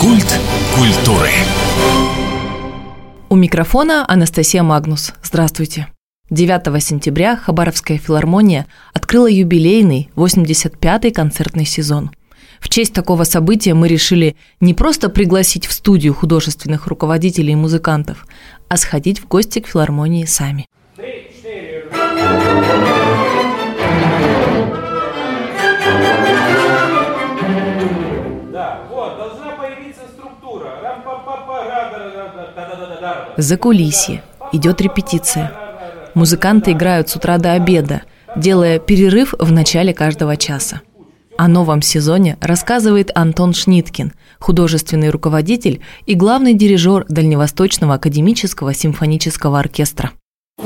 Культ культуры. У микрофона Анастасия Магнус. Здравствуйте. 9 сентября Хабаровская филармония открыла юбилейный 85-й концертный сезон. В честь такого события мы решили не просто пригласить в студию художественных руководителей и музыкантов, а сходить в гости к филармонии сами. За кулисье идет репетиция. Музыканты играют с утра до обеда, делая перерыв в начале каждого часа. О новом сезоне рассказывает Антон Шниткин, художественный руководитель и главный дирижер Дальневосточного академического симфонического оркестра.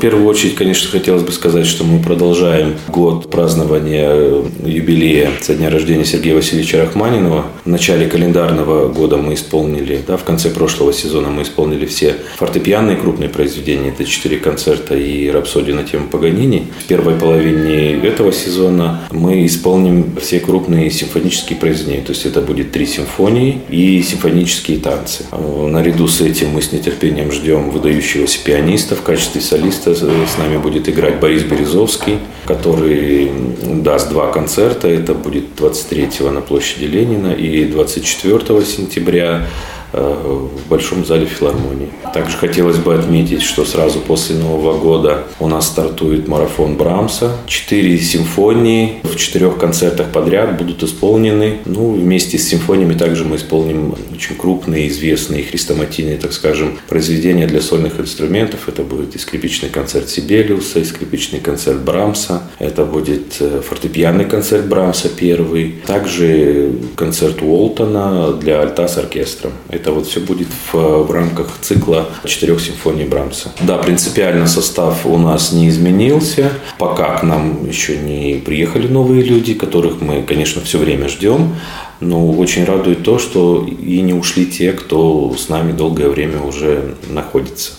Первую очередь, конечно, хотелось бы сказать, что мы продолжаем год празднования юбилея со дня рождения Сергея Васильевича Рахманинова. В начале календарного года мы исполнили, да, в конце прошлого сезона мы исполнили все фортепианные крупные произведения. Это четыре концерта и рапсодия на тему Паганини. В первой половине этого сезона мы исполним все крупные симфонические произведения. То есть это будет три симфонии и симфонические танцы. Наряду с этим мы с нетерпением ждем выдающегося пианиста в качестве солиста с нами будет играть Борис Березовский, который даст два концерта. Это будет 23 на площади Ленина и 24 сентября в Большом зале филармонии. Также хотелось бы отметить, что сразу после Нового года у нас стартует марафон Брамса. Четыре симфонии в четырех концертах подряд будут исполнены. Ну, вместе с симфониями также мы исполним очень крупные, известные, хрестоматийные, так скажем, произведения для сольных инструментов. Это будет и скрипичный концерт Сибелиуса, и скрипичный концерт Брамса. Это будет э, фортепианный концерт Брамса первый. Также концерт Уолтона для альта с оркестром. Это это вот все будет в, в рамках цикла четырех симфоний Брамса. Да, принципиально состав у нас не изменился. Пока к нам еще не приехали новые люди, которых мы, конечно, все время ждем. Но очень радует то, что и не ушли те, кто с нами долгое время уже находится.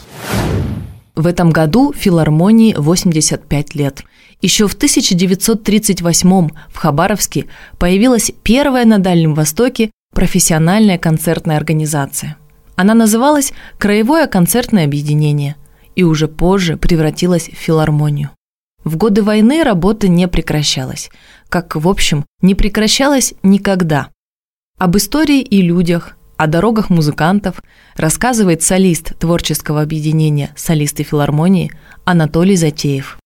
В этом году филармонии 85 лет. Еще в 1938 в Хабаровске появилась первая на Дальнем Востоке профессиональная концертная организация. Она называлась «Краевое концертное объединение» и уже позже превратилась в филармонию. В годы войны работа не прекращалась, как, в общем, не прекращалась никогда. Об истории и людях, о дорогах музыкантов рассказывает солист творческого объединения «Солисты филармонии» Анатолий Затеев.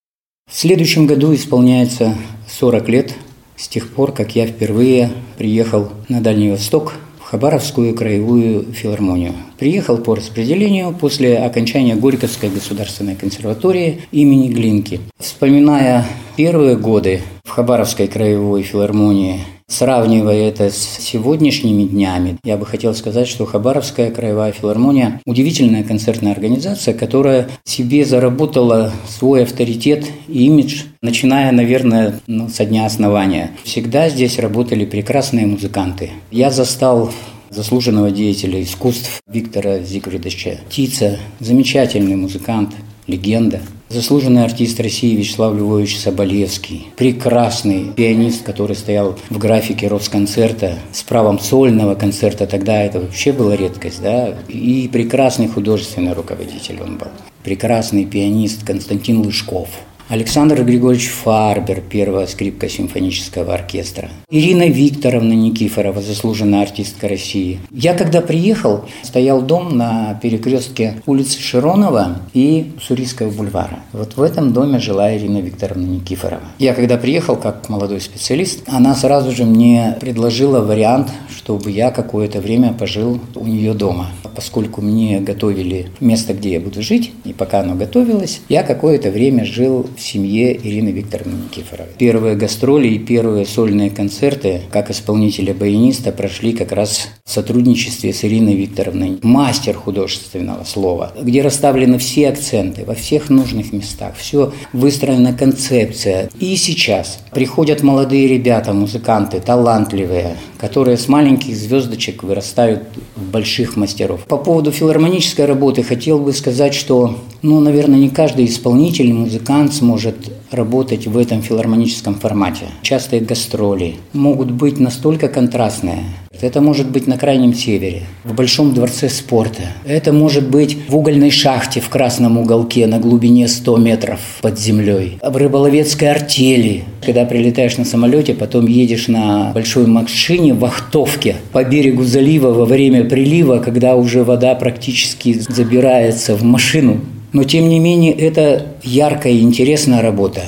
В следующем году исполняется 40 лет с тех пор, как я впервые приехал на Дальний Восток в Хабаровскую краевую филармонию. Приехал по распределению после окончания Горьковской государственной консерватории имени Глинки. Вспоминая первые годы в Хабаровской краевой филармонии, Сравнивая это с сегодняшними днями, я бы хотел сказать, что Хабаровская краевая филармония – удивительная концертная организация, которая себе заработала свой авторитет и имидж, начиная, наверное, ну, со дня основания. Всегда здесь работали прекрасные музыканты. Я застал заслуженного деятеля искусств Виктора Зигфридовича Тица, замечательный музыкант, легенда – Заслуженный артист России Вячеслав Львович Соболевский. Прекрасный пианист, который стоял в графике Росконцерта с правом сольного концерта. Тогда это вообще была редкость, да. И прекрасный художественный руководитель он был. Прекрасный пианист Константин Лышков – Александр Григорьевич Фарбер, первая скрипка симфонического оркестра. Ирина Викторовна Никифорова, заслуженная артистка России. Я когда приехал, стоял дом на перекрестке улицы Широнова и Сурийского бульвара. Вот в этом доме жила Ирина Викторовна Никифорова. Я когда приехал как молодой специалист, она сразу же мне предложила вариант, чтобы я какое-то время пожил у нее дома. Поскольку мне готовили место, где я буду жить, и пока оно готовилось, я какое-то время жил в семье Ирины Викторовны Никифоровой. Первые гастроли и первые сольные концерты как исполнителя-баяниста прошли как раз в сотрудничестве с Ириной Викторовной. Мастер художественного слова, где расставлены все акценты во всех нужных местах, все выстроена концепция. И сейчас приходят молодые ребята, музыканты, талантливые, которые с маленьких звездочек вырастают в больших мастеров. По поводу филармонической работы хотел бы сказать, что, ну, наверное, не каждый исполнитель, музыкант сможет работать в этом филармоническом формате. Частые гастроли могут быть настолько контрастные. Это может быть на Крайнем Севере, в Большом дворце спорта. Это может быть в угольной шахте в красном уголке на глубине 100 метров под землей. В рыболовецкой артели, когда прилетаешь на самолете, потом едешь на большой машине в вахтовке по берегу залива во время прилива, когда уже вода практически забирается в машину. Но тем не менее это яркая и интересная работа.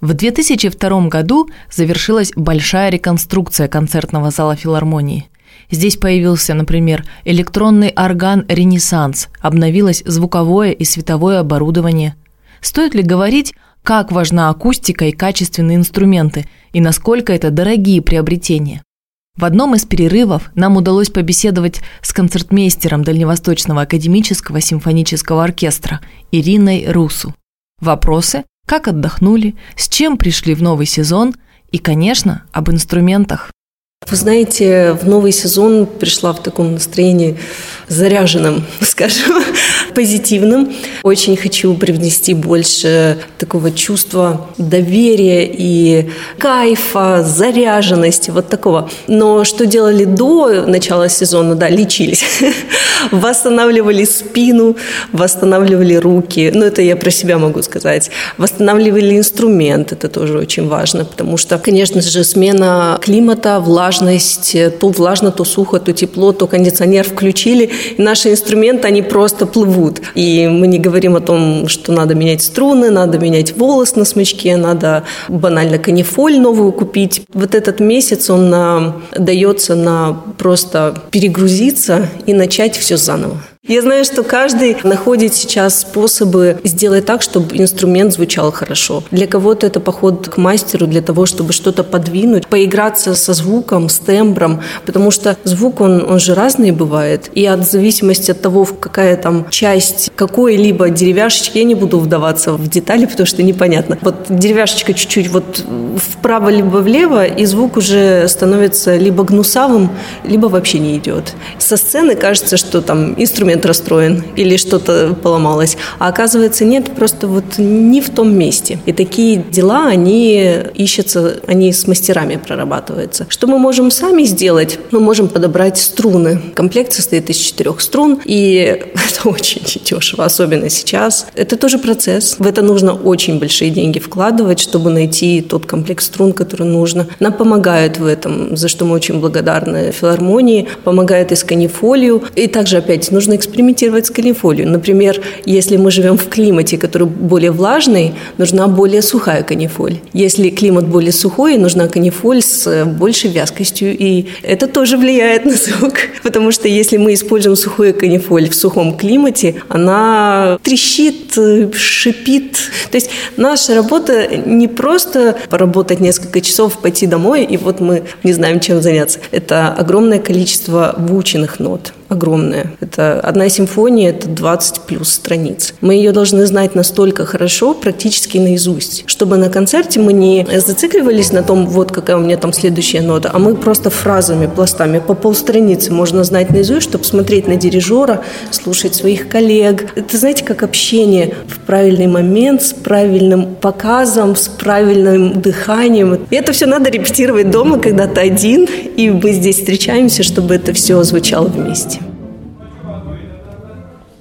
В 2002 году завершилась большая реконструкция концертного зала филармонии. Здесь появился, например, электронный орган «Ренессанс», обновилось звуковое и световое оборудование. Стоит ли говорить, как важна акустика и качественные инструменты, и насколько это дорогие приобретения? В одном из перерывов нам удалось побеседовать с концертмейстером Дальневосточного академического симфонического оркестра Ириной Русу. Вопросы как отдохнули, с чем пришли в новый сезон и, конечно, об инструментах. Вы знаете, в новый сезон пришла в таком настроении заряженным, скажем, позитивным. Очень хочу привнести больше такого чувства доверия и кайфа, заряженности, вот такого. Но что делали до начала сезона? Да, лечились. Восстанавливали спину, восстанавливали руки. Ну, это я про себя могу сказать. Восстанавливали инструмент, это тоже очень важно, потому что, конечно же, смена климата, влажность, то влажно, то сухо, то тепло, то кондиционер включили, и наши инструменты, они просто плывут. И мы не говорим о том, что надо менять струны, надо менять волос на смычке, надо банально канифоль новую купить. Вот этот месяц он на, дается на просто перегрузиться и начать все заново. Я знаю, что каждый находит сейчас способы сделать так, чтобы инструмент звучал хорошо. Для кого-то это поход к мастеру для того, чтобы что-то подвинуть, поиграться со звуком, с тембром, потому что звук, он, он же разный бывает. И от зависимости от того, какая там часть какой-либо деревяшечки, я не буду вдаваться в детали, потому что непонятно. Вот деревяшечка чуть-чуть вот вправо либо влево, и звук уже становится либо гнусавым, либо вообще не идет. Со сцены кажется, что там инструмент инструмент расстроен или что-то поломалось. А оказывается, нет, просто вот не в том месте. И такие дела, они ищутся, они с мастерами прорабатываются. Что мы можем сами сделать? Мы можем подобрать струны. Комплект состоит из четырех струн, и это очень дешево, особенно сейчас. Это тоже процесс. В это нужно очень большие деньги вкладывать, чтобы найти тот комплект струн, который нужно. Нам помогают в этом, за что мы очень благодарны филармонии, помогают из канифолию. И также, опять, нужно экспериментировать с канифолией. Например, если мы живем в климате, который более влажный, нужна более сухая канифоль. Если климат более сухой, нужна канифоль с большей вязкостью, и это тоже влияет на звук. Потому что если мы используем сухую канифоль в сухом климате, она трещит, шипит. То есть наша работа не просто поработать несколько часов, пойти домой, и вот мы не знаем, чем заняться. Это огромное количество выученных нот огромная. Это одна симфония, это 20 плюс страниц. Мы ее должны знать настолько хорошо, практически наизусть, чтобы на концерте мы не зацикливались на том, вот какая у меня там следующая нота, а мы просто фразами, пластами по полстраницы можно знать наизусть, чтобы смотреть на дирижера, слушать своих коллег. Это, знаете, как общение в правильный момент, с правильным показом, с правильным дыханием. И это все надо репетировать дома, когда ты один, и мы здесь встречаемся, чтобы это все звучало вместе.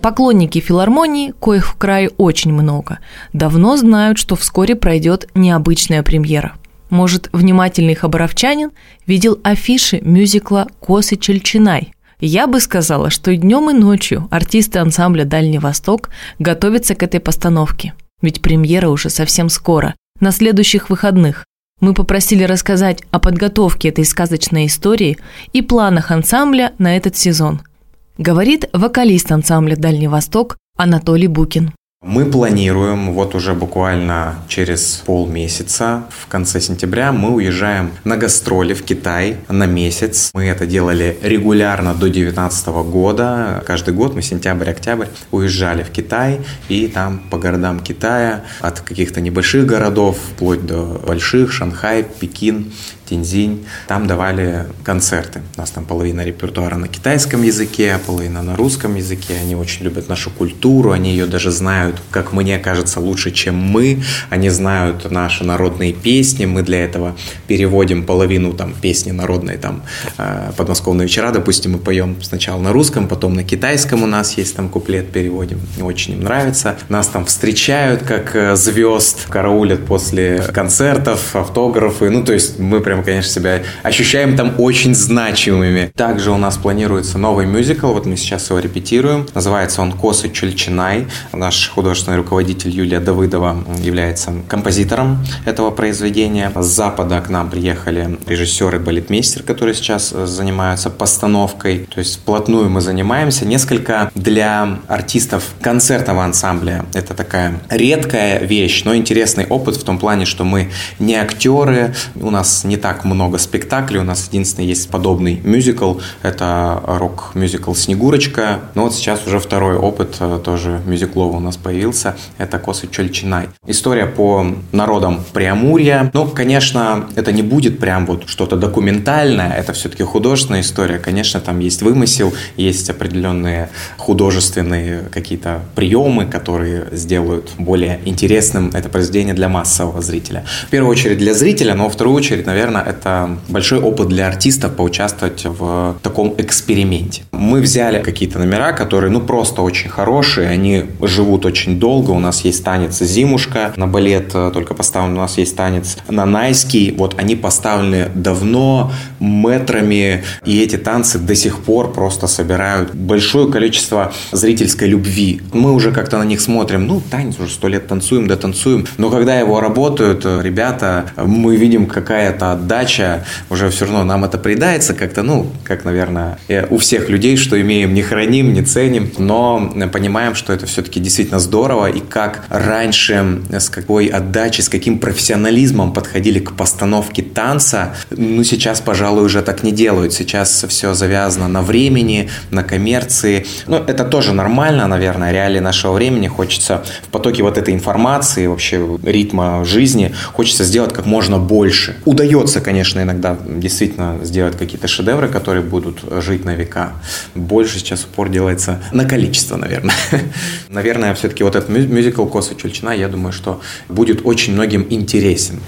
Поклонники филармонии, коих в крае очень много, давно знают, что вскоре пройдет необычная премьера. Может, внимательный хабаровчанин видел афиши мюзикла «Косы Чельчинай». Я бы сказала, что днем, и ночью артисты ансамбля «Дальний Восток» готовятся к этой постановке. Ведь премьера уже совсем скоро, на следующих выходных. Мы попросили рассказать о подготовке этой сказочной истории и планах ансамбля на этот сезон – Говорит вокалист ансамбля «Дальний Восток» Анатолий Букин. Мы планируем, вот уже буквально через полмесяца, в конце сентября, мы уезжаем на гастроли в Китай на месяц. Мы это делали регулярно до 2019 года. Каждый год мы сентябрь-октябрь уезжали в Китай и там по городам Китая, от каких-то небольших городов, вплоть до больших, Шанхай, Пекин, Тинзинь, там давали концерты. У нас там половина репертуара на китайском языке, половина на русском языке. Они очень любят нашу культуру, они ее даже знают знают, как мне кажется, лучше, чем мы. Они знают наши народные песни. Мы для этого переводим половину там песни народной там э, подмосковные вечера, допустим, мы поем сначала на русском, потом на китайском у нас есть там куплет переводим. Очень им нравится. Нас там встречают как э, звезд, караулят после концертов, автографы. Ну, то есть мы прям, конечно, себя ощущаем там очень значимыми. Также у нас планируется новый мюзикл, вот мы сейчас его репетируем. Называется он «Косы Чульчинай». Наш художественный руководитель Юлия Давыдова является композитором этого произведения. С запада к нам приехали режиссер и балетмейстер, которые сейчас занимаются постановкой. То есть вплотную мы занимаемся. Несколько для артистов концертного ансамбля. Это такая редкая вещь, но интересный опыт в том плане, что мы не актеры, у нас не так много спектаклей, у нас единственный есть подобный мюзикл, это рок-мюзикл «Снегурочка», но вот сейчас уже второй опыт э, тоже мюзикловый у нас появился, это «Косы Чольчинай». История по народам Преамурья, ну, конечно, это не будет прям вот что-то документальное, это все-таки художественная история, конечно, там есть вымысел, есть определенные художественные какие-то приемы, которые сделают более интересным это произведение для массового зрителя. В первую очередь для зрителя, но во вторую очередь, наверное, это большой опыт для артистов поучаствовать в таком эксперименте. Мы взяли какие-то номера, которые, ну, просто очень хорошие, они живут очень долго. У нас есть танец «Зимушка», на балет э, только поставлен, у нас есть танец «Нанайский». Вот они поставлены давно, метрами, и эти танцы до сих пор просто собирают большое количество зрительской любви. Мы уже как-то на них смотрим, ну, танец уже сто лет танцуем, да танцуем, но когда его работают ребята, мы видим какая-то отдача, уже все равно нам это придается как-то, ну, как, наверное, у всех людей, что имеем, не храним, не ценим, но понимаем, что это все-таки действительно здорово, и как раньше, с какой отдачей, с каким профессионализмом подходили к постановке танца, ну, сейчас, пожалуй, уже так не делают. Сейчас все завязано на времени, на коммерции. Ну, это тоже нормально, наверное, реалии нашего времени. Хочется в потоке вот этой информации, вообще ритма жизни, хочется сделать как можно больше. Удается, конечно, иногда действительно сделать какие-то шедевры, которые будут жить на века. Больше сейчас упор делается на количество, наверное. Наверное, все-таки вот этот мюзикл «Коса Чульчина», я думаю, что будет очень многим интересен.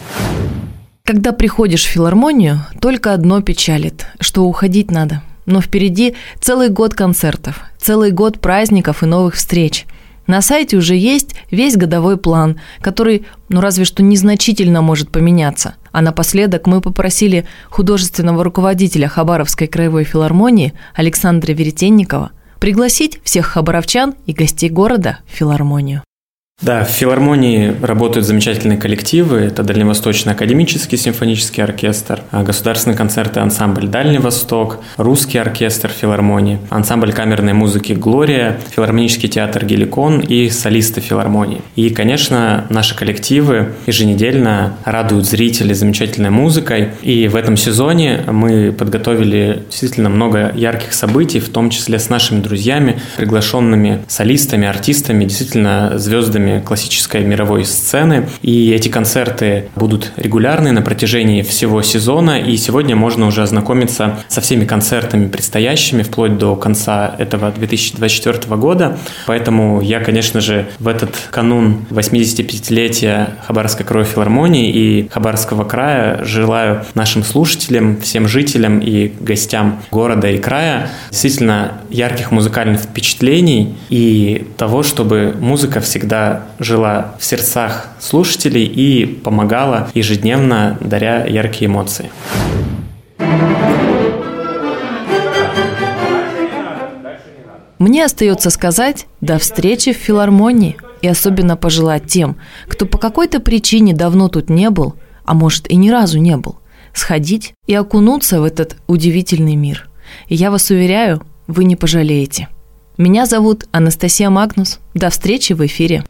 Когда приходишь в филармонию, только одно печалит, что уходить надо. Но впереди целый год концертов, целый год праздников и новых встреч. На сайте уже есть весь годовой план, который, ну разве что незначительно может поменяться. А напоследок мы попросили художественного руководителя Хабаровской краевой филармонии Александра Веретенникова пригласить всех хабаровчан и гостей города в филармонию. Да, в филармонии работают замечательные коллективы. Это Дальневосточный академический симфонический оркестр, а государственный концерт и ансамбль «Дальний Восток», русский оркестр филармонии, ансамбль камерной музыки «Глория», филармонический театр «Геликон» и солисты филармонии. И, конечно, наши коллективы еженедельно радуют зрителей замечательной музыкой. И в этом сезоне мы подготовили действительно много ярких событий, в том числе с нашими друзьями, приглашенными солистами, артистами, действительно звездами звездами классической мировой сцены. И эти концерты будут регулярны на протяжении всего сезона. И сегодня можно уже ознакомиться со всеми концертами предстоящими вплоть до конца этого 2024 года. Поэтому я, конечно же, в этот канун 85-летия Хабаровской крови филармонии и Хабаровского края желаю нашим слушателям, всем жителям и гостям города и края действительно ярких музыкальных впечатлений и того, чтобы музыка жила в сердцах слушателей и помогала ежедневно, даря яркие эмоции. Мне остается сказать до встречи в филармонии и особенно пожелать тем, кто по какой-то причине давно тут не был, а может и ни разу не был, сходить и окунуться в этот удивительный мир. И я вас уверяю, вы не пожалеете. Меня зовут Анастасия Магнус. До встречи в эфире.